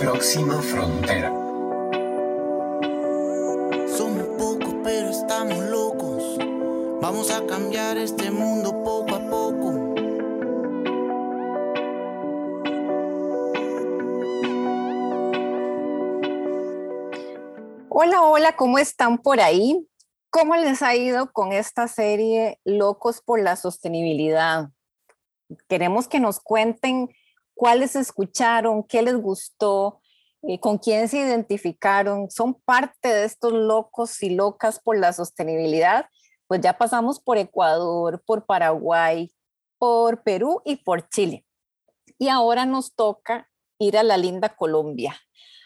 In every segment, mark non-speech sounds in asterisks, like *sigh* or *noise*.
Próxima frontera. Somos pocos, pero estamos locos. Vamos a cambiar este mundo poco a poco. Hola, hola, ¿cómo están por ahí? ¿Cómo les ha ido con esta serie Locos por la Sostenibilidad? Queremos que nos cuenten cuáles escucharon, qué les gustó, con quién se identificaron, son parte de estos locos y locas por la sostenibilidad. Pues ya pasamos por Ecuador, por Paraguay, por Perú y por Chile. Y ahora nos toca ir a la linda Colombia,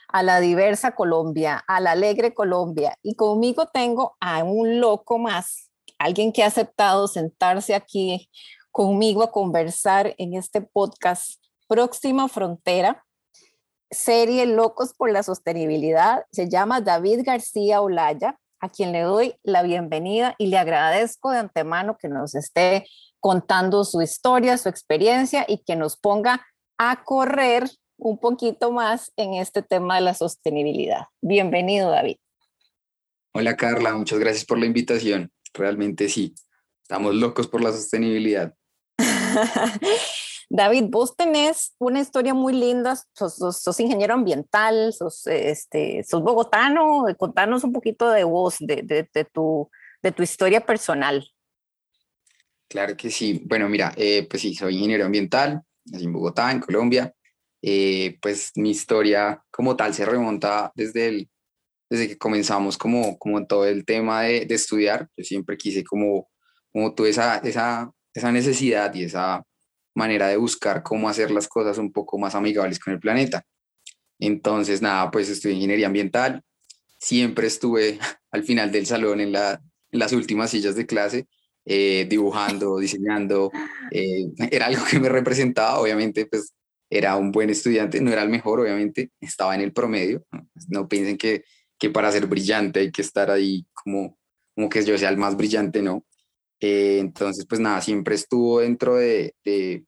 a la diversa Colombia, a la alegre Colombia. Y conmigo tengo a un loco más, alguien que ha aceptado sentarse aquí conmigo a conversar en este podcast próxima frontera, serie Locos por la Sostenibilidad. Se llama David García Olaya, a quien le doy la bienvenida y le agradezco de antemano que nos esté contando su historia, su experiencia y que nos ponga a correr un poquito más en este tema de la sostenibilidad. Bienvenido, David. Hola, Carla. Muchas gracias por la invitación. Realmente sí, estamos locos por la sostenibilidad. *laughs* David, vos tenés una historia muy linda, sos, ingeniero ambiental, sos, este, sos bogotano, contanos un poquito de vos, de, de, tu, de tu historia personal. Claro que sí. Bueno, mira, eh, pues sí, soy ingeniero ambiental, nací en Bogotá, en Colombia. Eh, pues mi historia como tal se remonta desde, el, desde que comenzamos como, como todo el tema de, de estudiar. Yo siempre quise como, como tuve esa, esa, esa necesidad y esa manera de buscar cómo hacer las cosas un poco más amigables con el planeta. Entonces, nada, pues estudié ingeniería ambiental. Siempre estuve *laughs* al final del salón en, la, en las últimas sillas de clase, eh, dibujando, diseñando. Eh, *laughs* era algo que me representaba, obviamente, pues era un buen estudiante, no era el mejor, obviamente, estaba en el promedio. No piensen que, que para ser brillante hay que estar ahí como, como que yo sea el más brillante, no. Eh, entonces, pues nada, siempre estuvo dentro de, de,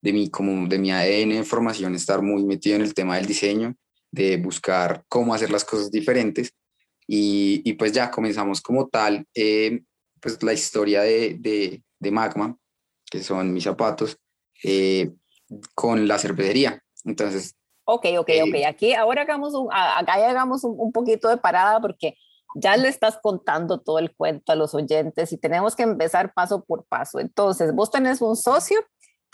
de, mi, como de mi ADN de formación estar muy metido en el tema del diseño, de buscar cómo hacer las cosas diferentes. Y, y pues ya comenzamos como tal, eh, pues la historia de, de, de, Magma, que son mis zapatos, eh, con la cervecería. Entonces... Ok, ok, ok. Aquí ahora hagamos un, acá hagamos un, un poquito de parada porque ya le estás contando todo el cuento a los oyentes y tenemos que empezar paso por paso. Entonces, vos tenés un socio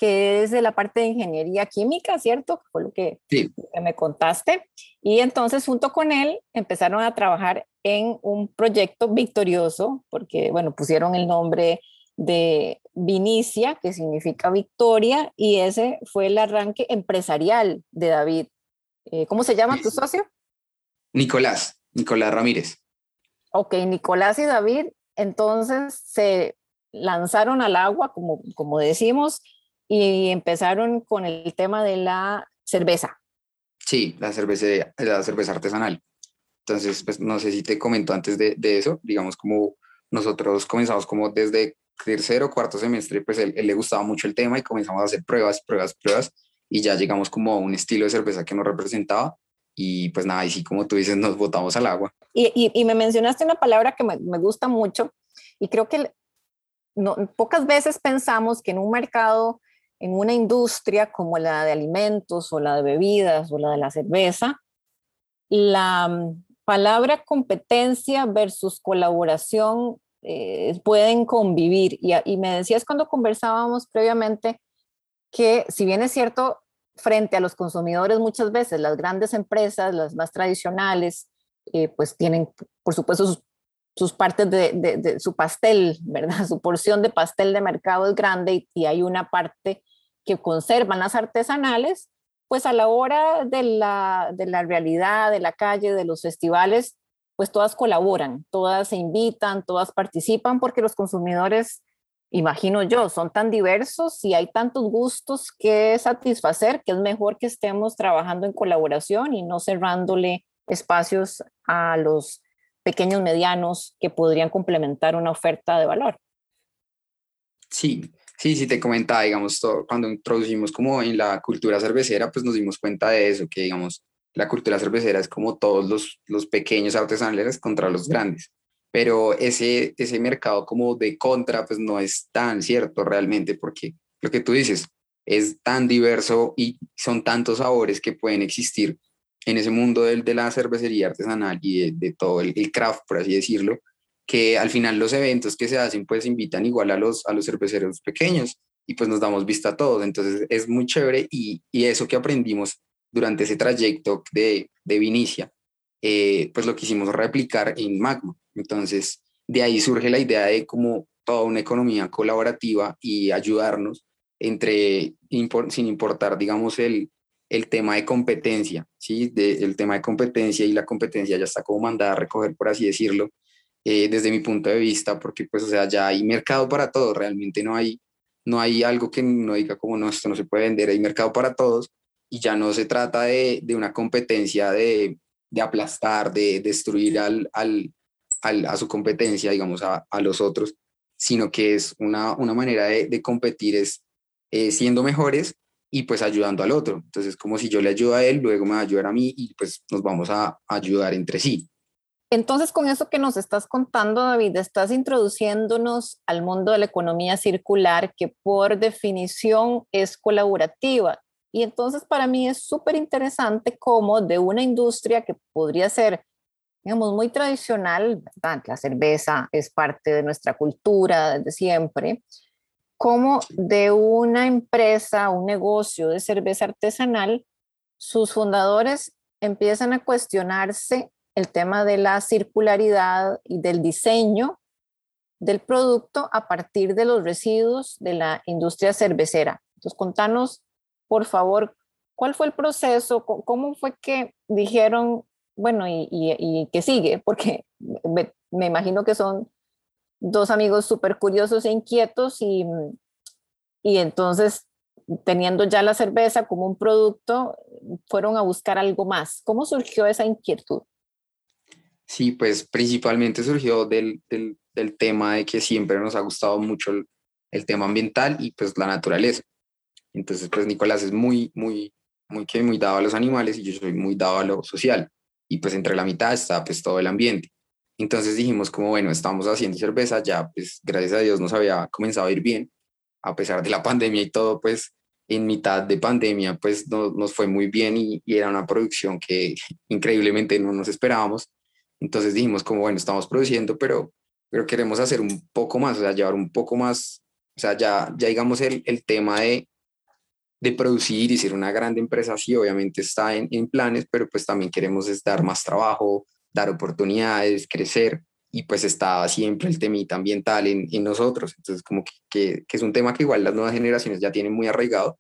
que es de la parte de ingeniería química, ¿cierto? Fue lo que, sí. que me contaste. Y entonces, junto con él, empezaron a trabajar en un proyecto victorioso, porque, bueno, pusieron el nombre de Vinicia, que significa victoria, y ese fue el arranque empresarial de David. Eh, ¿Cómo se llama tu socio? Nicolás, Nicolás Ramírez. Ok, Nicolás y David entonces se lanzaron al agua, como, como decimos, y empezaron con el tema de la cerveza. Sí, la cerveza, la cerveza artesanal. Entonces, pues no sé si te comentó antes de, de eso, digamos como nosotros comenzamos como desde tercero, cuarto semestre, pues él, él, le gustaba mucho el tema y comenzamos a hacer pruebas, pruebas, pruebas y ya llegamos como a un estilo de cerveza que nos representaba y pues nada, y sí, como tú dices, nos botamos al agua. Y, y, me mencionaste una palabra que me, me, gusta mucho y creo que no, pocas veces pensamos que en un mercado, en una industria como la de alimentos o la de bebidas o la de la cerveza, la mm, palabra competencia versus colaboración eh, pueden convivir. Y, y me decías cuando conversábamos previamente que si bien es cierto, frente a los consumidores muchas veces las grandes empresas, las más tradicionales, eh, pues tienen, por supuesto, sus, sus partes de, de, de, su pastel, ¿verdad? *laughs* Su porción de pastel de mercado es grande y, y, hay una parte que conservan las artesanales, pues a la hora de la, de la realidad, de la calle, de los festivales, pues todas colaboran, todas se invitan, todas participan porque los consumidores imagino yo, son tan diversos y hay tantos gustos que satisfacer que es mejor que estemos trabajando en colaboración y no cerrándole espacios a los pequeños medianos que podrían complementar una oferta de valor. Sí, sí, sí te comentaba, digamos, cuando introducimos como en la cultura cervecera, pues nos dimos cuenta de eso, que digamos, la cultura cervecera es como todos los, los pequeños artesanales contra los grandes. Pero ese, ese mercado como de contra, pues no es tan cierto realmente, porque lo que tú dices es tan diverso y son tantos sabores que pueden existir en ese mundo del, de la cervecería artesanal y de, todo el, el, craft, por así decirlo, que al final los eventos que se hacen pues invitan igual a los, a los cerveceros pequeños y pues nos damos vista a todos. Entonces es muy chévere y, y eso que aprendimos durante ese trayecto de, de Vinicia, eh, pues lo quisimos replicar en Magma. Entonces de ahí surge la idea de como toda una economía colaborativa y ayudarnos entre, sin importar, digamos, el, el tema de competencia, ¿sí? De, el tema de competencia y la competencia ya está como mandada a recoger, por así decirlo, eh, desde mi punto de vista, porque pues, o sea, ya hay mercado para todos, realmente no hay, no hay algo que no diga como, no, esto no se puede vender, hay mercado para todos, y ya no se trata de, de una competencia de, de, aplastar, de destruir al, al, al, a su competencia, digamos, a, a, los otros, sino que es una, una manera de, de competir, es eh, siendo mejores y pues ayudando al otro. Entonces, como si yo le ayudo a él, luego me va a a mí y pues nos vamos a ayudar entre sí. Entonces, con eso que nos estás contando, David, estás introduciéndonos al mundo de la economía circular, que por definición es colaborativa. Y entonces para mí es súper interesante cómo de una industria que podría ser, digamos, muy tradicional, la cerveza es parte de nuestra cultura desde siempre, cómo de una empresa, un negocio de cerveza artesanal, sus fundadores empiezan a cuestionarse el tema de la circularidad y del diseño del producto a partir de los residuos de la industria cervecera. Entonces, contanos, por favor, cuál fue el proceso, cómo fue que dijeron, bueno, y, y, qué sigue, porque me imagino que son dos amigos súper curiosos e inquietos y, y entonces teniendo ya la cerveza como un producto, fueron a buscar algo más. ¿Cómo surgió esa inquietud? Sí, pues principalmente surgió del, del, del tema de que siempre nos ha gustado mucho el, el, tema ambiental y pues la naturaleza. Entonces, pues Nicolás es muy, muy, muy, que muy dado a los animales y yo soy muy dado a lo social. Y pues entre la mitad está pues todo el ambiente. Entonces dijimos como, bueno, estamos haciendo cerveza, ya pues gracias a Dios nos había comenzado a ir bien, a pesar de la *laughs* pandemia y todo, pues en mitad de pandemia pues no, nos fue muy bien y, y, era una producción que *laughs* increíblemente no nos esperábamos. Entonces dijimos como, bueno, estamos produciendo, pero, pero queremos hacer un poco más, o sea, llevar un poco más, o sea, ya, ya digamos el, el tema de, de producir y ser una grande empresa, sí, obviamente está en, en planes, pero pues también queremos es dar más trabajo, dar oportunidades, crecer, y pues está siempre el temita ambiental en, en nosotros. Entonces, como que, que, es un tema que igual las nuevas generaciones ya tienen muy arraigado,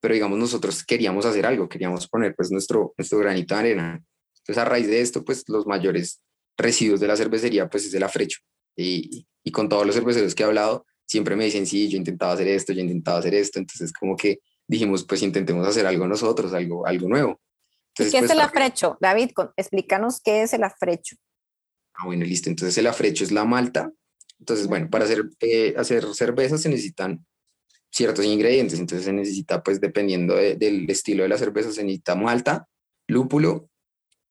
pero digamos nosotros queríamos hacer algo, queríamos poner pues nuestro, nuestro granito de arena. Entonces, a raíz de esto, pues los mayores residuos de la cervecería, pues es el afrecho. Y, y con todos los cerveceros que he hablado, siempre me dicen, sí, yo intentaba hacer esto, yo intentaba hacer esto. Entonces, como que dijimos, pues intentemos hacer algo nosotros, algo, algo nuevo. Entonces, ¿Qué es pues, el afrecho? David, explícanos qué es el afrecho. Ah, bueno, listo. Entonces el afrecho es la malta. Entonces, bueno, para hacer, eh, hacer cerveza se necesitan ciertos ingredientes. Entonces se necesita, pues dependiendo del estilo de la cerveza, se necesita malta, lúpulo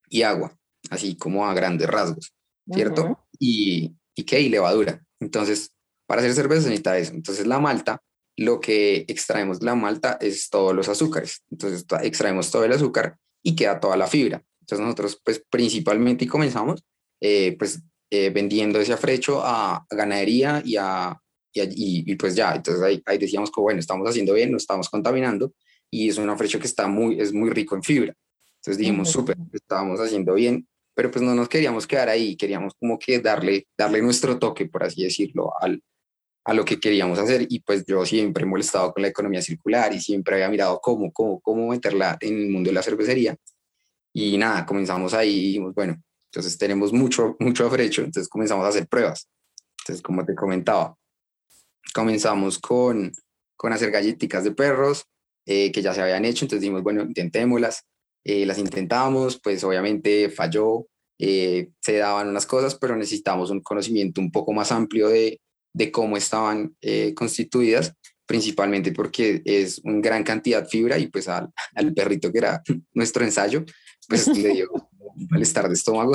y agua, así como a grandes rasgos, ¿cierto? y, y qué, y levadura. Entonces, para hacer cerveza se necesita eso. Entonces la malta, lo que extraemos de la malta es todos los azúcares. Entonces extraemos todo el azúcar y queda toda la fibra. Entonces nosotros pues principalmente y comenzamos eh, pues eh, vendiendo ese afrecho a, ganadería y a, y, y, pues ya, entonces ahí, ahí, decíamos que bueno, estamos haciendo bien, no estamos contaminando y es un afrecho que está muy, es muy rico en fibra. Entonces dijimos, súper, estábamos haciendo bien, pero pues no nos queríamos quedar ahí, queríamos como que darle, darle nuestro toque, por así decirlo, al, a lo que queríamos hacer y pues yo siempre he molestado con la economía circular y siempre había mirado cómo, cómo, cómo meterla en el mundo de la cervecería y nada, comenzamos ahí y dijimos, bueno, entonces tenemos mucho, *laughs* mucho afrecho, entonces comenzamos a hacer pruebas. Entonces, como te comentaba, comenzamos con, con hacer galletitas de perros eh, que ya se habían hecho, entonces dijimos, bueno, intentémoslas. Eh, las intentamos, pues obviamente falló, eh, se daban unas cosas, pero necesitamos un conocimiento un poco más amplio de, de cómo estaban constituidas, principalmente porque es una gran cantidad de fibra y pues al, al perrito que era *laughs* nuestro ensayo, pues le dio *laughs* un malestar de estómago.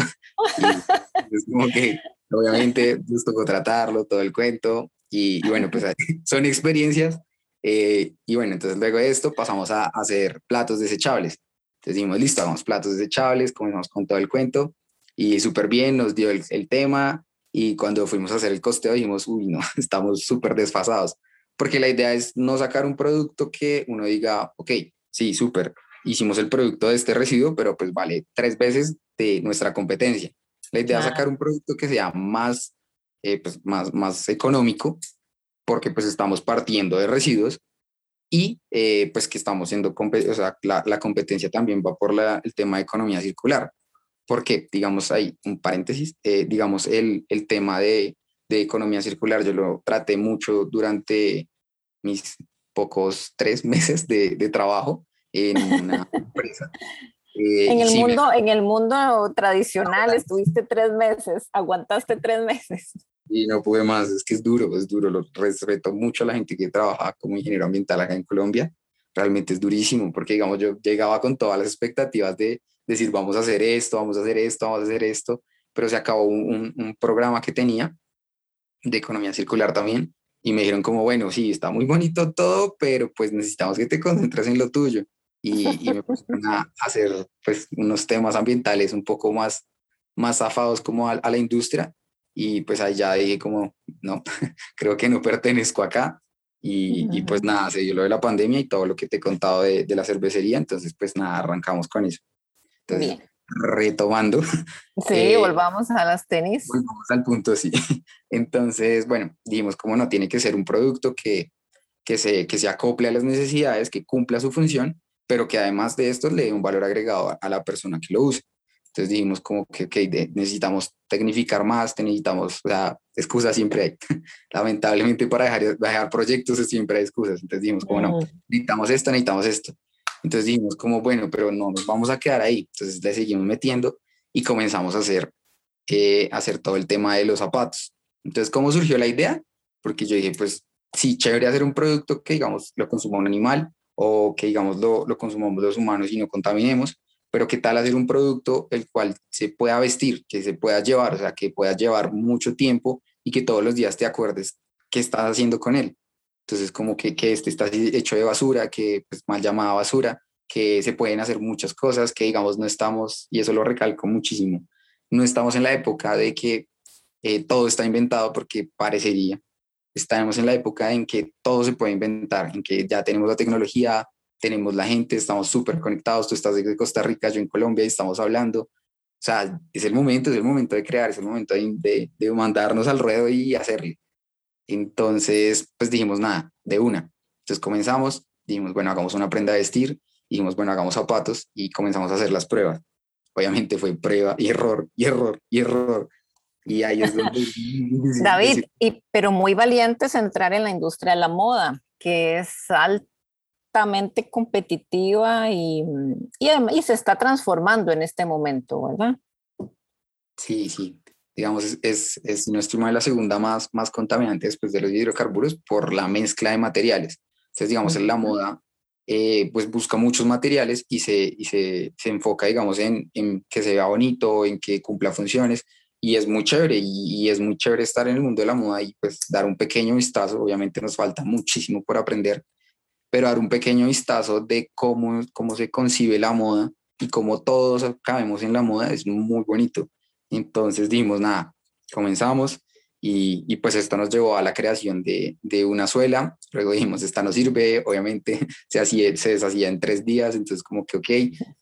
Y es como que obviamente nos tocó tratarlo, todo el cuento. Y, bueno, pues *laughs* son experiencias. Eh, y bueno, entonces luego de esto pasamos a, hacer platos desechables. Entonces dijimos, listo, hagamos platos desechables, comenzamos con todo el cuento. Y súper bien, nos dio el, el tema. Y cuando fuimos a hacer el costeo dijimos, uy, no, *laughs* estamos súper desfasados. Porque la idea es no sacar un producto que uno diga, ok, sí, súper, hicimos el producto de este residuo, pero pues vale tres veces de nuestra competencia. La idea es sacar un producto que sea más, eh, pues más, más económico, porque pues estamos partiendo de residuos y eh, pues que estamos siendo, o sea, la, la, competencia también va por la, el tema de economía circular, porque digamos hay un paréntesis, eh, digamos el, el tema de, de economía circular, yo lo traté mucho durante mis pocos tres *laughs* meses de, de trabajo en una *laughs* empresa. Eh, en, el mundo, en el mundo tradicional estuviste tres meses, aguantaste tres meses. Y no pude más, es que es duro, es duro. Lo respeto mucho a la gente que trabaja como ingeniero ambiental acá en Colombia. Realmente es durísimo, porque digamos, yo llegaba con todas las expectativas de decir, vamos a hacer esto, vamos a hacer esto, vamos a hacer esto, pero se acabó un, un programa que tenía de economía circular también, y me dijeron como, bueno, sí, está muy bonito todo, pero pues necesitamos que te concentres en lo tuyo y, me pusieron a hacer pues unos temas ambientales un poco más, más zafados como a, la industria y pues ahí ya dije como, no, *laughs* creo que no pertenezco acá y, y, pues nada, se dio lo de la pandemia y todo lo que te he contado de, de la cervecería, entonces pues nada, arrancamos con eso. Entonces, retomando. *laughs* Sí, eh, volvamos a las tenis. Volvamos al punto, sí. *laughs* Entonces, bueno, dijimos, como no, tiene que ser un producto que, que, se, que se acople a las necesidades, que cumpla su función pero que además de esto le dé un valor agregado a, la persona que lo use. Entonces dijimos como que necesitamos tecnificar más, necesitamos, o sea, excusas siempre hay. *laughs* Lamentablemente para dejar, dejar proyectos siempre hay excusas. Entonces dijimos como no, necesitamos esto, necesitamos esto. Entonces dijimos como bueno, pero no nos vamos a quedar ahí. Entonces le seguimos metiendo y comenzamos a hacer, eh, hacer todo el tema de los zapatos. Entonces, ¿cómo surgió la idea? Porque yo dije, pues sí, chévere hacer un producto que, digamos, lo consuma un animal, o que digamos lo, lo consumamos los humanos y no contaminemos, pero qué tal hacer un producto el cual se pueda vestir, que se pueda llevar, o sea, que pueda llevar mucho tiempo y que todos los días te acuerdes qué estás haciendo con él. Entonces, como que, que este está hecho de basura, que pues mal llamada basura, que se pueden hacer muchas cosas, que digamos no estamos, y eso lo recalco muchísimo, no estamos en la época de que eh, todo está inventado porque parecería, estamos en la época en que todo se puede inventar, en que ya tenemos la tecnología, tenemos la gente, estamos súper conectados, tú estás de Costa Rica, yo en Colombia y estamos hablando. O sea, es el momento, es el momento de crear, es el momento de, de, mandarnos al ruedo y hacerlo. Entonces, pues dijimos, nada, de una. Entonces comenzamos, dijimos, bueno, hagamos una prenda de vestir, dijimos, bueno, hagamos zapatos y comenzamos a hacer las pruebas. Obviamente fue prueba y error, y error, y error. Y ahí es donde... *laughs* *laughs* David, y, pero muy valientes entrar en la industria de la moda, que es altamente competitiva y, y, y se está transformando en este momento, ¿verdad? Sí, sí. Digamos, es, es, es nuestro la segunda más, más contaminante después de los hidrocarburos por la mezcla de materiales. Entonces, digamos, en la moda, eh, pues busca muchos materiales y se, y se, se enfoca, digamos, en, en, que se vea bonito, en que cumpla funciones, y es muy chévere y, es muy chévere estar en el mundo de la moda y pues dar un pequeño vistazo, obviamente nos falta muchísimo por aprender, pero dar un pequeño vistazo de cómo, cómo se concibe la moda y cómo todos cabemos en la moda es muy bonito. Entonces dijimos, nada, comenzamos y, y, pues esto nos llevó a la creación de, de, una suela, luego dijimos, esta no sirve, obviamente *laughs* se, hacía, se deshacía en tres días, entonces como que ok,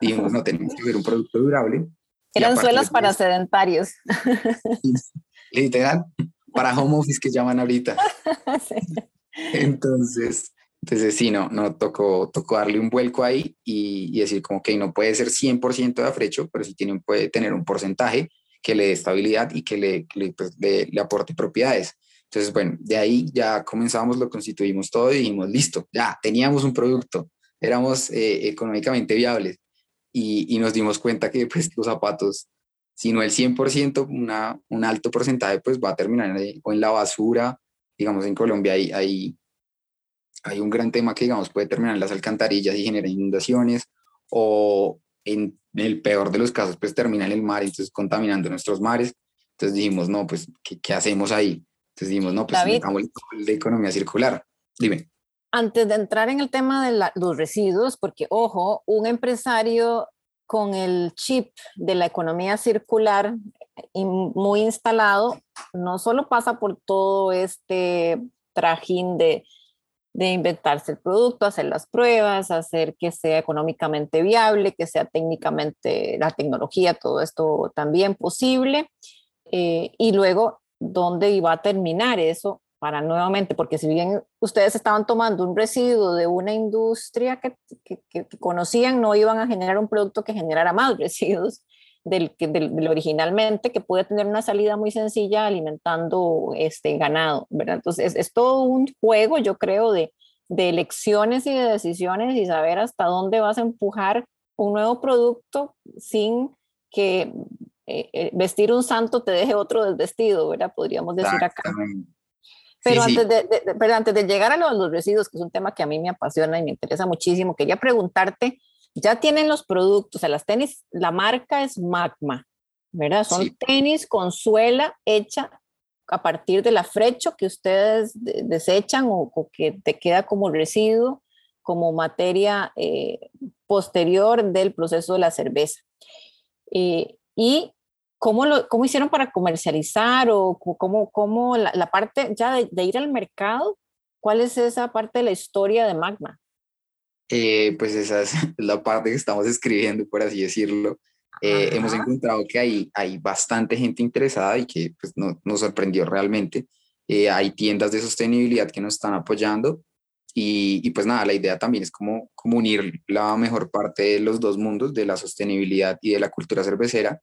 dijimos, no, tenemos que ver un producto durable eran suelas para sedentarios. *laughs* Literal, para home office que llaman ahorita. *laughs* Entonces, entonces sí, no, no tocó, tocó darle un vuelco ahí y, decir como que no puede ser 100% de afrecho, pero sí tiene, puede tener un porcentaje que le dé estabilidad y que le, le, pues, le, aporte propiedades. Entonces, bueno, de ahí ya comenzamos, lo constituimos todo y dijimos, listo, ya teníamos un producto, éramos eh, económicamente viables y, nos dimos cuenta que pues, los zapatos, si no el 100%, una, un alto porcentaje, pues va a terminar en, o en la basura. Digamos, en Colombia hay, hay, hay un gran tema que, digamos, puede terminar en las alcantarillas y generar inundaciones, o, en el peor de los casos, pues termina en el mar, entonces contaminando nuestros mares. Entonces dijimos, no, pues, ¿qué, qué hacemos ahí? Entonces dijimos, no, pues, necesitamos de economía circular. Dime. Antes de entrar en el tema de los residuos, porque, ojo, un empresario con el chip de la economía circular muy instalado, no solo pasa por todo este trajín de, de inventarse el producto, hacer las pruebas, hacer que sea económicamente viable, que sea técnicamente la tecnología, todo esto también posible. Eh, y luego, ¿dónde iba a terminar eso? para nuevamente, porque si bien ustedes estaban tomando un residuo de una industria que, que, conocían, no iban a generar un producto que generara más *laughs* residuos del, del, originalmente, que puede tener una salida muy sencilla alimentando este ganado, ¿verdad? Entonces, es, todo un juego, yo creo, de, de elecciones y de decisiones y saber hasta dónde vas a empujar un nuevo producto sin que eh, eh, vestir un santo te deje otro desvestido, ¿verdad? Podríamos decir acá. Pero, antes, De, pero antes de llegar a los, residuos, que es un tema que a mí me apasiona y me interesa muchísimo, quería preguntarte, ya tienen los productos, o sea, las tenis, la marca es Magma, ¿verdad? Son tenis con suela hecha a partir del afrecho que ustedes desechan o, que te queda como residuo, como materia eh, posterior del proceso de la cerveza. Eh, y ¿Cómo, lo, ¿Cómo hicieron para comercializar o cómo, cómo la, la parte ya de, ir al mercado? ¿Cuál es esa parte de la historia de Magma? Eh, pues esa es *laughs* la parte que estamos escribiendo, por así decirlo. Eh, hemos encontrado que hay, hay bastante gente interesada y que pues, no, nos sorprendió realmente. Eh, hay tiendas de sostenibilidad que nos están apoyando y, y, pues nada, la idea también es como, como unir la mejor parte de los dos mundos, de la sostenibilidad y de la cultura cervecera,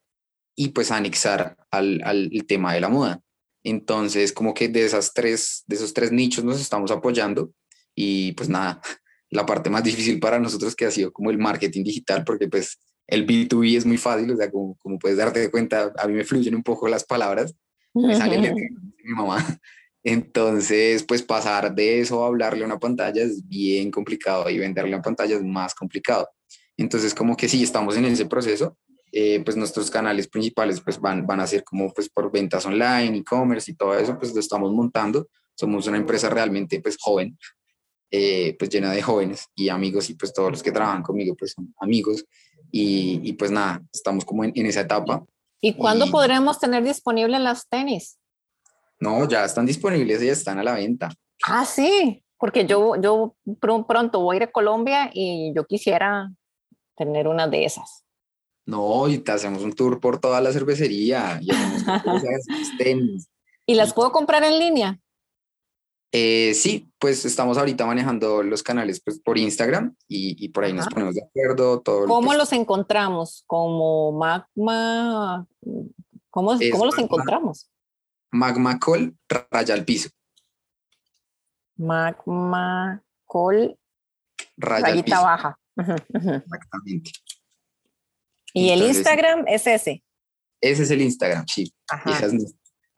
y pues anexar al, al tema de la moda. Entonces, como que de, esas tres, de esos tres nichos nos estamos apoyando y pues nada, la parte más difícil para nosotros que ha sido como el marketing digital, porque pues el B2B es muy fácil, o sea, como, como puedes darte cuenta, a mí me fluyen un poco las palabras, me salen de *laughs* mi mamá. Entonces, pues pasar de eso a hablarle a una pantalla es bien complicado y venderle a pantalla es más complicado. Entonces, como que sí, estamos en ese proceso, eh, pues nuestros canales principales pues van, van a ser como pues por ventas online, e-commerce y todo eso, pues lo estamos montando. Somos una empresa realmente pues joven, eh, pues llena de jóvenes y amigos y pues todos los que trabajan conmigo pues son amigos y, y pues nada, estamos como en, en esa etapa. ¿Y cuándo podremos tener disponibles las tenis? No, ya están disponibles, ya están a la venta. Ah, sí, porque yo, yo pronto voy a ir a Colombia y yo quisiera tener una de esas. No, y te hacemos un tour por toda la cervecería. Y, *laughs* ¿Y las puedo comprar en línea? Eh, sí, pues estamos ahorita manejando los canales pues, por Instagram y, y por ahí nos ponemos de acuerdo. Todo ¿Cómo los encontramos? ¿Como Magma? ¿Cómo, ¿cómo los encontramos? Magma Col raya al piso. Magma Col raya al piso. baja. Exactamente. ¿Y el Instagram es ese? Ese es el Instagram, sí. Esa,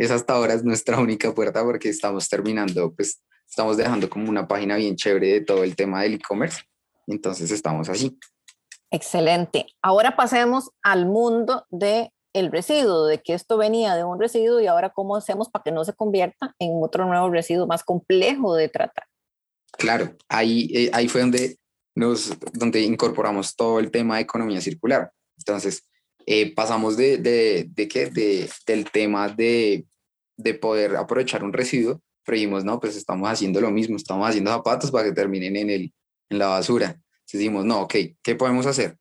hasta ahora es nuestra única puerta porque estamos terminando, pues estamos dejando como una página bien chévere de todo el tema del e-commerce. Entonces estamos así. Excelente. Ahora pasemos al mundo de el residuo, de que esto venía de un residuo y ahora cómo hacemos para que no se convierta en otro nuevo residuo más complejo de tratar. Claro, ahí, eh, ahí fue donde, nos, donde incorporamos todo el tema de economía circular. Entonces, eh, pasamos de, de, de, ¿qué? de, del tema de, de poder aprovechar un residuo, pero dijimos, no, pues estamos haciendo lo mismo, estamos haciendo zapatos para que terminen en, el, en la basura. Entonces dijimos, no, ok, ¿qué podemos hacer?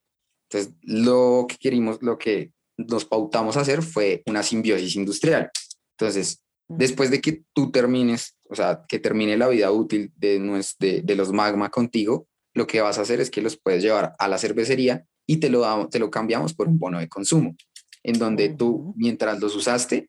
Entonces, lo que queríamos, lo que nos pautamos a hacer fue una simbiosis industrial. Entonces, después de que tú termines, o sea, que termine la vida útil de, de, de los magma contigo, lo que vas a hacer es que los puedes llevar a la cervecería y te lo, te lo cambiamos por un bono de consumo, en donde tú, mientras los usaste,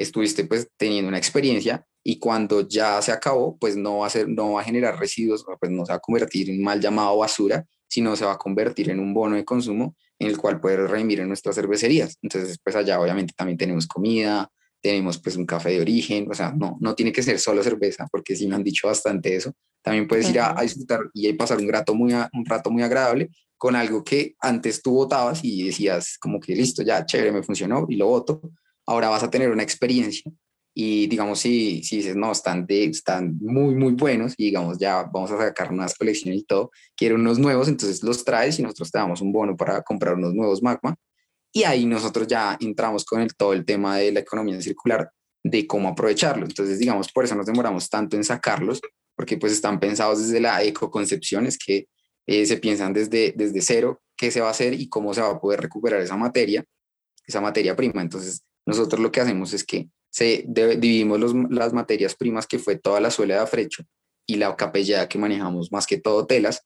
estuviste pues teniendo una experiencia y cuando ya se acabó, pues no va a, ser, no va a generar residuos, pues no se va a convertir en mal llamado basura, sino se va a convertir en un bono de consumo en el cual puedes redimir en nuestras cervecerías. Entonces, pues allá obviamente también tenemos comida, tenemos pues un café de origen, o sea, no, no tiene que ser solo cerveza, porque sí me han dicho bastante eso. También puedes ir a, disfrutar y pasar un, grato muy, un rato muy agradable con algo que antes tú votabas y decías como que listo, ya chévere, me funcionó y lo voto. Ahora vas a tener una experiencia y digamos, si, si dices, no, están, de, están muy, muy buenos y digamos, ya vamos a sacar unas colecciones y todo, quiero unos nuevos, entonces los traes y nosotros te damos un bono para comprar unos nuevos Magma. Y ahí nosotros ya entramos con el, todo el tema de la economía circular, de cómo aprovecharlo. Entonces, digamos, por eso nos demoramos tanto en sacarlos, porque pues están pensados desde la ecoconcepción, es que eh, se piensan desde, desde cero qué se va a hacer y cómo se va a poder recuperar esa materia, esa materia prima. Entonces, nosotros lo que hacemos es que se dividimos las materias primas, que fue toda la suela de afrecho y la capellada que manejamos, más que todo telas.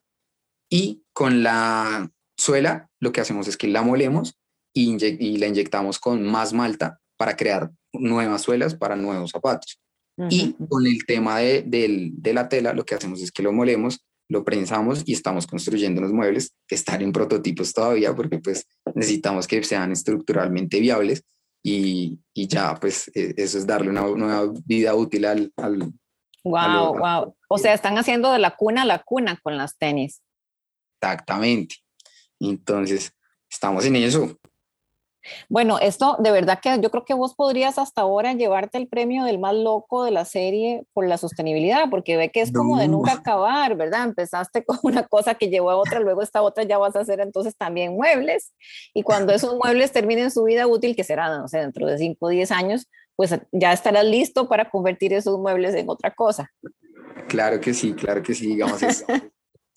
Y con la suela, lo que hacemos es que la molemos y, y la inyectamos con más malta para crear nuevas suelas para nuevos zapatos. Y con el tema de, de, la tela, lo que hacemos es que lo molemos, lo prensamos y estamos construyendo unos muebles que están en prototipos todavía porque pues necesitamos que sean estructuralmente viables y, y ya pues e, eso es darle una nueva vida útil al... al wow, wow. O sea, están haciendo de la cuna a la cuna con las tenis. Exactamente. Entonces, estamos en eso. Bueno, esto de verdad que yo creo que vos podrías hasta ahora llevarte el premio del más loco de la serie por la sostenibilidad, porque ve que es como de nunca acabar, ¿verdad? Empezaste con una cosa que llevó a otra, luego esta otra ya vas a hacer entonces también muebles, y cuando esos muebles terminen su vida útil, que será, no sé, dentro de 5 o 10 años, pues ya estarás listo para convertir esos muebles en otra cosa. Claro que sí, claro que sí, digamos, es,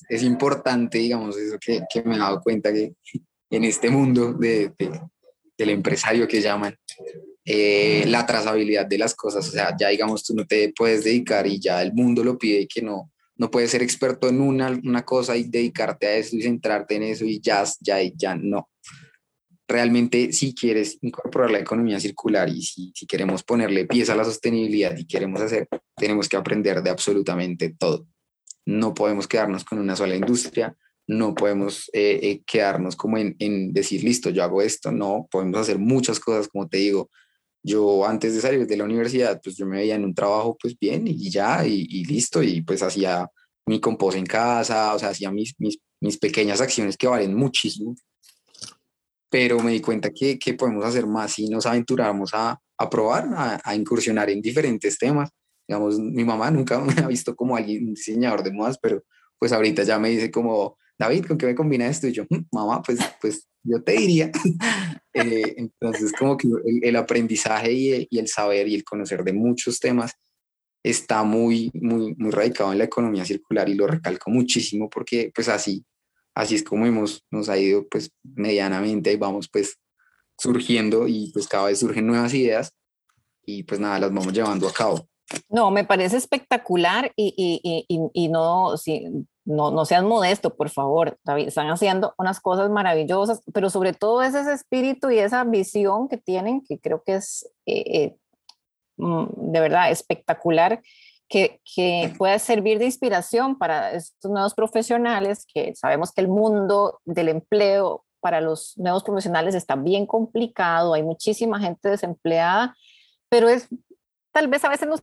es importante, digamos, eso que, que, me he dado cuenta que en este mundo de, de del empresario que llaman, eh, la trazabilidad de las cosas. O sea, ya digamos, tú no te puedes dedicar y ya el mundo lo pide que no, no puedes ser experto en una, una cosa y dedicarte a eso y centrarte en eso y ya, ya, ya no. Realmente, si quieres incorporar la economía circular y si, si queremos ponerle pieza a la sostenibilidad y queremos hacer, tenemos que aprender de absolutamente todo. No podemos quedarnos con una sola industria, no podemos eh, eh, quedarnos como en, en, decir, listo, yo hago esto, no, podemos hacer muchas cosas, como te digo, yo antes de salir de la universidad, pues yo me veía en un trabajo pues bien y ya, y, listo, y pues hacía mi compost en casa, o sea, hacía mis, mis, pequeñas acciones que valen muchísimo, pero me di cuenta que, que podemos hacer más si nos aventuramos a, a probar, a, a, incursionar en diferentes temas. Digamos, mi mamá nunca *laughs* me ha visto como alguien diseñador de modas, pero pues ahorita ya me dice como, David, ¿con qué me combina esto? Y yo, mm, mamá, pues, pues yo te diría. *laughs* eh, entonces, como que el, aprendizaje y, y el, saber y el conocer de muchos temas está muy, muy, muy radicado en la economía circular y lo recalco muchísimo porque pues así, así es como hemos, nos ha ido pues medianamente y vamos pues surgiendo y pues cada vez surgen nuevas ideas y pues nada, las vamos llevando a cabo. No, me parece espectacular y, y, y, y no, sí, no, no seas modesto, por favor, David, están haciendo unas cosas maravillosas, pero sobre todo es ese espíritu y esa visión que tienen, que creo que es eh, eh, mm, de verdad espectacular, que, que pueda servir de inspiración para estos nuevos profesionales, que sabemos que el mundo del empleo para los nuevos profesionales está bien complicado, hay muchísima gente desempleada, pero es tal vez a veces nos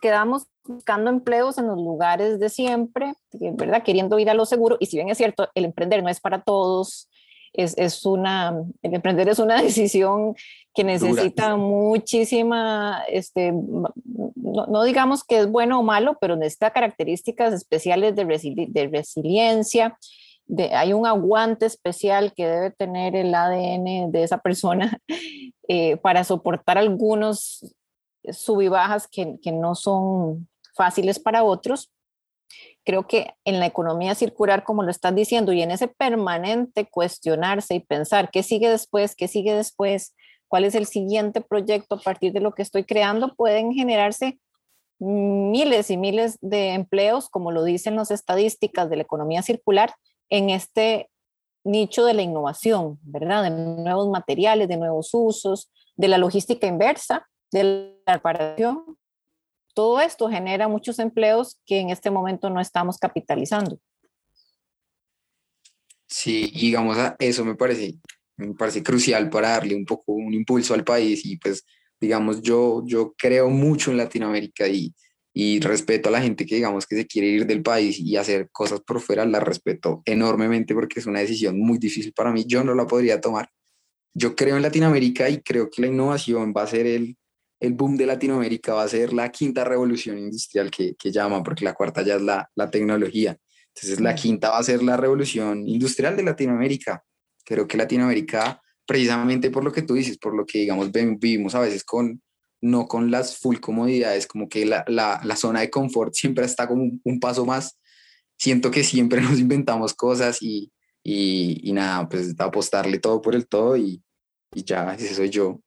quedamos buscando empleos en los lugares de siempre, ¿verdad? Queriendo ir a lo seguro. Y si bien es cierto, el emprender no es para todos, es, es una, el emprender es una *laughs* decisión que necesita muchísima, este, no, no, digamos que es bueno o malo, pero necesita características especiales de, de resiliencia. De, hay un aguante especial que debe tener el ADN de esa persona *laughs* eh, para soportar algunos sub y bajas que, que no son fáciles para otros. Creo que en la economía circular, como lo estás diciendo, y en ese permanente cuestionarse y pensar qué sigue después, qué sigue después, cuál es el siguiente proyecto a partir de lo que estoy creando, pueden generarse miles y miles de empleos, como lo dicen las estadísticas de la economía circular, en este nicho de la innovación, ¿verdad? De nuevos materiales, de nuevos usos, de la logística inversa, de la reparación, todo esto genera muchos empleos que en este momento no estamos capitalizando. Sí, digamos, eso me parece, me parece crucial para darle un poco un impulso al país y pues, digamos, yo, yo creo mucho en Latinoamérica y, y respeto a la gente que digamos que se quiere ir del país y hacer cosas por fuera, la respeto enormemente porque es una decisión muy difícil para mí, yo no la podría tomar. Yo creo en Latinoamérica y creo que la innovación va a ser el, el boom de Latinoamérica, va a ser la quinta revolución industrial que, que llama, porque la cuarta ya es la, la tecnología. Entonces la quinta va a ser la revolución industrial de Latinoamérica. Creo que Latinoamérica, precisamente por lo que tú dices, por lo que digamos vivimos a veces con no con las full comodidades, como que la, la, la zona de confort siempre está como un, paso más. Siento que siempre *laughs* nos inventamos cosas y, y, y, nada, pues apostarle todo por el todo y, y ya, ese soy yo.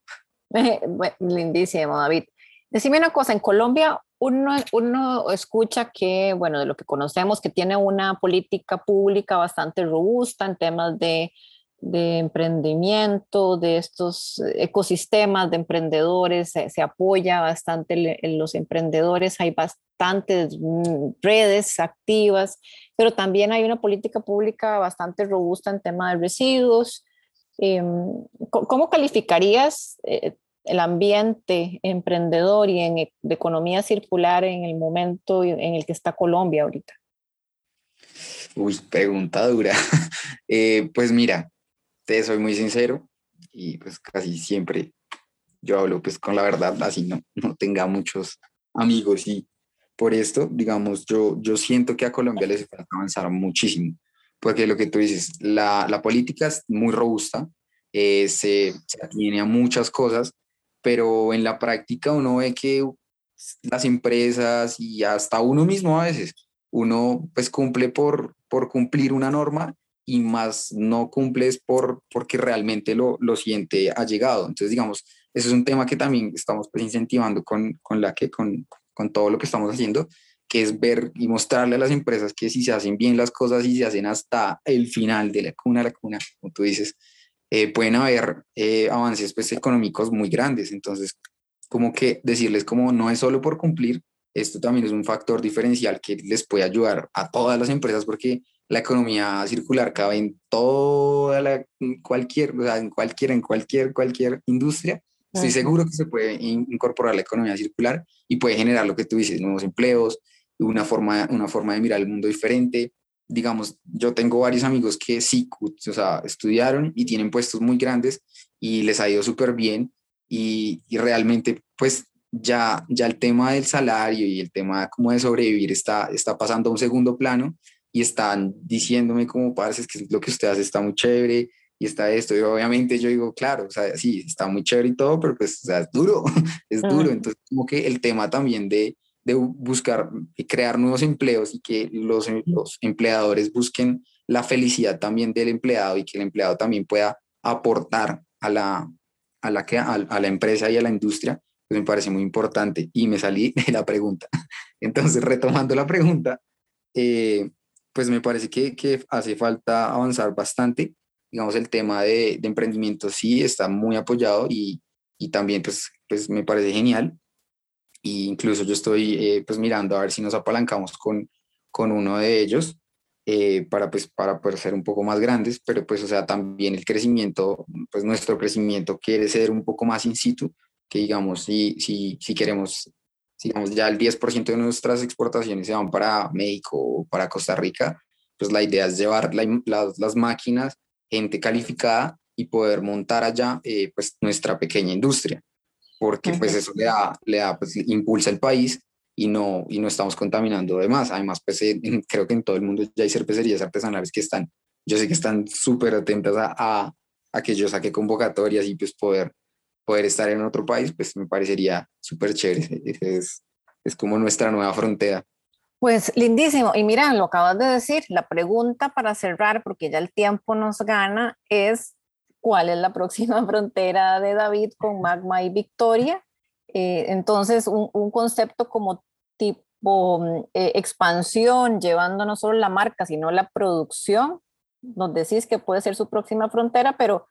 *laughs* lindísimo, David. Decime una cosa, en Colombia uno, uno escucha que, bueno, de lo que conocemos, que tiene una política pública bastante robusta en temas de de emprendimiento, de estos ecosistemas de emprendedores, se, apoya bastante en los emprendedores, hay bastantes mm, redes activas, pero también hay una política pública bastante robusta en tema de residuos. Em, ¿Cómo calificarías eh, el ambiente emprendedor y en, e, de economía circular en el momento en el que está Colombia ahorita? Uy, pregunta dura. *laughs* Eh, pues mira, te soy muy sincero y pues casi siempre yo hablo pues con la verdad, así no, no tenga muchos amigos y por esto, digamos, yo, yo siento que a Colombia les falta avanzar muchísimo, porque lo que tú dices, la, la política es muy robusta, eh, se, se atiene a muchas cosas, pero en la práctica uno ve que las empresas y hasta uno mismo a veces, uno pues cumple por, por cumplir una norma y más no cumples por, porque realmente lo, lo siente allegado. Entonces, digamos, eso es un tema que también estamos pues, incentivando con, con, la que, con, con todo lo que estamos haciendo, que es ver y mostrarle a las empresas que si se hacen bien las cosas y se hacen hasta el final de la cuna a la cuna, como tú dices, eh, pueden haber eh, avances pues, económicos muy grandes. Entonces, como que decirles como no es solo por cumplir, esto también es un factor diferencial que les puede ayudar a todas las empresas porque la economía circular cabe en toda la, cualquier, o sea, en cualquier, en cualquier, cualquier industria. Estoy seguro que se puede incorporar la economía circular y puede generar lo que tú dices, nuevos empleos, una forma, una forma de mirar el mundo diferente. Digamos, yo tengo varios amigos que sí, o sea, estudiaron y tienen puestos muy grandes y les ha ido súper bien y, y, realmente, pues, ya, ya el tema del salario y el tema como de sobrevivir está, está pasando a un segundo plano y están diciéndome como, parce, es que lo que usted hace está muy chévere y está esto. Y obviamente yo digo, claro, o sea, sí, está muy chévere y todo, pero pues, o sea, es duro, *laughs* es duro. Entonces, como que el tema también de, de buscar y crear nuevos empleos y que los, los empleadores busquen la felicidad también del empleado y que el empleado también pueda aportar a la, a la, que, a, a la empresa y a la industria, pues me parece muy importante. Y me salí *laughs* de la pregunta. Entonces, retomando la pregunta, eh, pues me parece que, que, hace falta avanzar bastante. Digamos, el tema de, de emprendimiento sí está muy apoyado y, y, también pues, pues me parece genial. Y incluso yo estoy eh, pues mirando a ver si nos apalancamos con, con uno de ellos eh, para, pues, para poder ser un poco más grandes, pero pues o sea, también el crecimiento, pues nuestro crecimiento quiere ser un poco más in situ, que digamos, si, si, si queremos digamos, ya el 10% de nuestras exportaciones se van para México o para Costa Rica, pues la idea es llevar las, las, máquinas, gente calificada y poder montar allá eh, pues nuestra pequeña industria, porque pues eso le da, le da pues impulsa el país y no, y no estamos contaminando de más. Además, pues creo que en todo el mundo ya hay cervecerías artesanales que están, yo sé que están súper atentas a, a, a, que yo saque convocatorias y pues poder poder estar en otro país, pues me parecería súper chévere. Es, es como nuestra nueva frontera. Pues lindísimo. Y mira, lo acabas de decir, la pregunta para cerrar, porque ya el tiempo nos gana, es cuál es la próxima *laughs* frontera de David con Magma y Victoria. Eh, entonces, un, un, concepto como tipo mm, eh, expansión, llevando no solo la marca, sino la producción. Nos decís que puede ser su próxima frontera, pero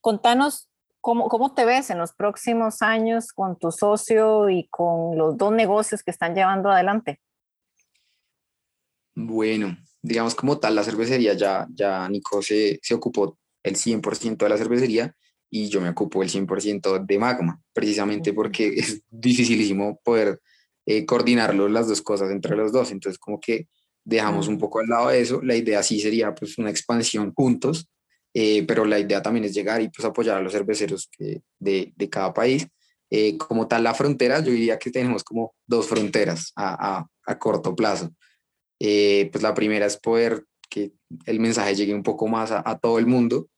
contanos ¿Cómo, ¿Cómo te ves en los próximos años con tu socio y con los dos negocios que están llevando adelante? Bueno, digamos como tal, la cervecería ya, ya Nico se, se ocupó el 100% de la cervecería y yo me ocupo el 100% de Magma, precisamente porque *laughs* es dificilísimo poder eh, coordinarlo las dos cosas entre los dos. Entonces, como que dejamos un poco al lado de eso. La idea sí sería pues una expansión juntos, eh, pero la idea también es llegar y pues apoyar a los cerveceros de, de, cada país. Eh, como tal, la frontera, yo diría que tenemos como dos fronteras a, a, a corto plazo. pues la primera es poder que el mensaje llegue un poco más a, a todo el mundo,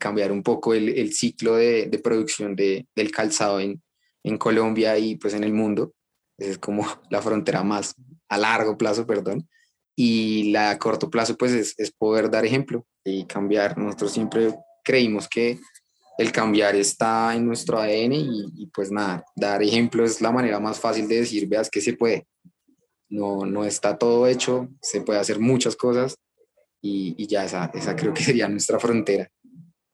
cambiar un poco el, el ciclo de, de producción de, del calzado en, en Colombia y pues en el mundo. Esa es como *laughs* la frontera más a largo plazo, perdón. Y la a corto plazo pues es, es poder dar ejemplo y cambiar. Nosotros siempre creímos que el cambiar está en nuestro ADN y, y, pues nada, dar ejemplo es la manera más fácil de decir, veas que se puede. No, no está todo hecho, se puede hacer muchas cosas y, y ya esa, esa creo que *laughs* sería nuestra frontera.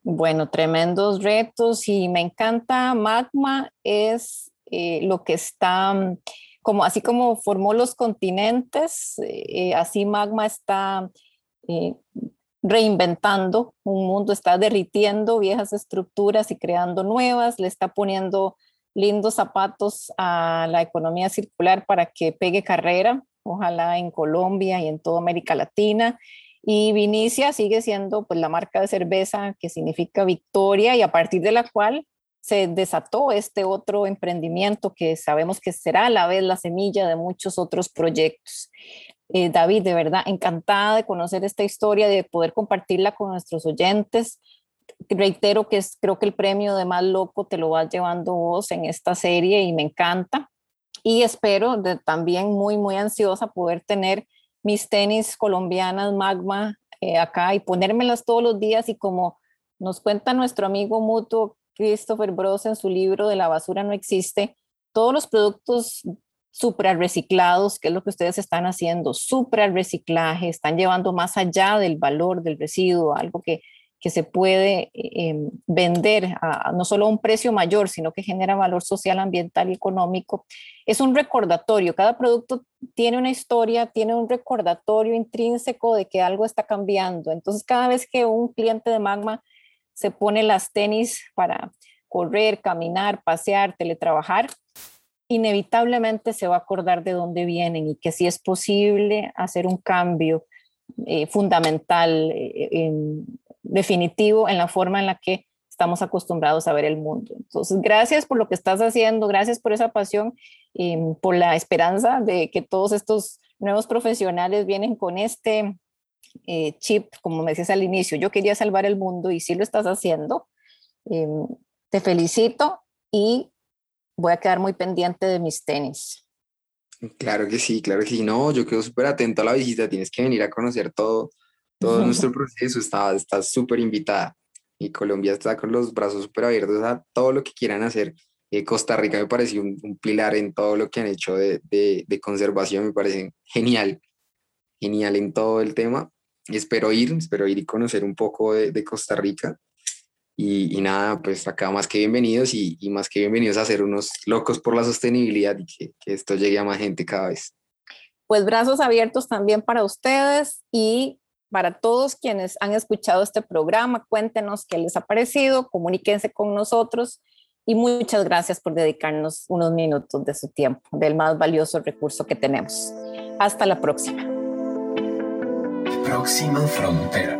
Bueno, tremendos retos y me encanta Magma, es eh, lo que está, mm, como, así como formó los continentes, eh, así Magma está eh, reinventando un mundo, está derritiendo viejas estructuras y creando nuevas, le está poniendo lindos zapatos a la economía circular para que pegue carrera, ojalá en Colombia y en toda América Latina. Y Vinicia sigue siendo pues, la marca de cerveza que significa victoria y a partir de la cual se desató este otro emprendimiento que sabemos que será a la vez la semilla de muchos otros proyectos. Eh, David, de verdad, encantada de conocer esta historia, de poder compartirla con nuestros oyentes. Reitero que es, creo que el premio de más loco te lo vas llevando vos en esta serie y me encanta. Y espero de, también muy, muy ansiosa poder tener mis tenis colombianas Magma eh, acá y ponérmelas todos los días y como nos cuenta nuestro amigo mutuo Christopher Bros en su libro de la basura no existe, todos los productos super reciclados, que es lo que ustedes están haciendo, super reciclaje, están llevando más allá del valor del residuo, algo que que se puede eh, vender a, no solo a un precio mayor, sino que genera valor social, ambiental y económico. Es un recordatorio, cada producto tiene una historia, tiene un recordatorio intrínseco de que algo está cambiando. Entonces, cada vez que un cliente de Magma se pone las tenis para correr, caminar, pasear, teletrabajar, inevitablemente se va a acordar de dónde vienen y que si es posible hacer un cambio eh, fundamental eh, definitivo en la forma en la que estamos acostumbrados a ver el mundo. Entonces, gracias por lo que estás haciendo, gracias por esa pasión y por la esperanza de que todos estos nuevos profesionales vienen con este eh, chip, como me decías al inicio, yo quería salvar el mundo y sí lo estás haciendo. Em, te felicito y voy a quedar muy pendiente de mis tenis. Claro que sí, claro que sí. No, yo quedo súper atento a la visita. Tienes que venir a conocer todo, todo nuestro proceso. Está súper invitada. Y Colombia está con los brazos súper abiertos a todo lo que quieran hacer. Eh, Costa Rica me parece un, pilar en todo lo que han hecho de, de, de, conservación. Me parece genial, genial en todo el tema. Y espero ir, espero ir y conocer un poco de, de Costa Rica. Y, nada, pues acá más que bienvenidos y, y, más que bienvenidos a ser unos locos por la sostenibilidad y que, que esto llegue a más gente cada vez. Pues brazos abiertos también para ustedes y para todos quienes han escuchado este programa. Cuéntenos qué les ha parecido, comuníquense con nosotros y muchas gracias por dedicarnos unos minutos de su tiempo, del más valioso recurso que tenemos. Hasta la próxima. Próxima frontera.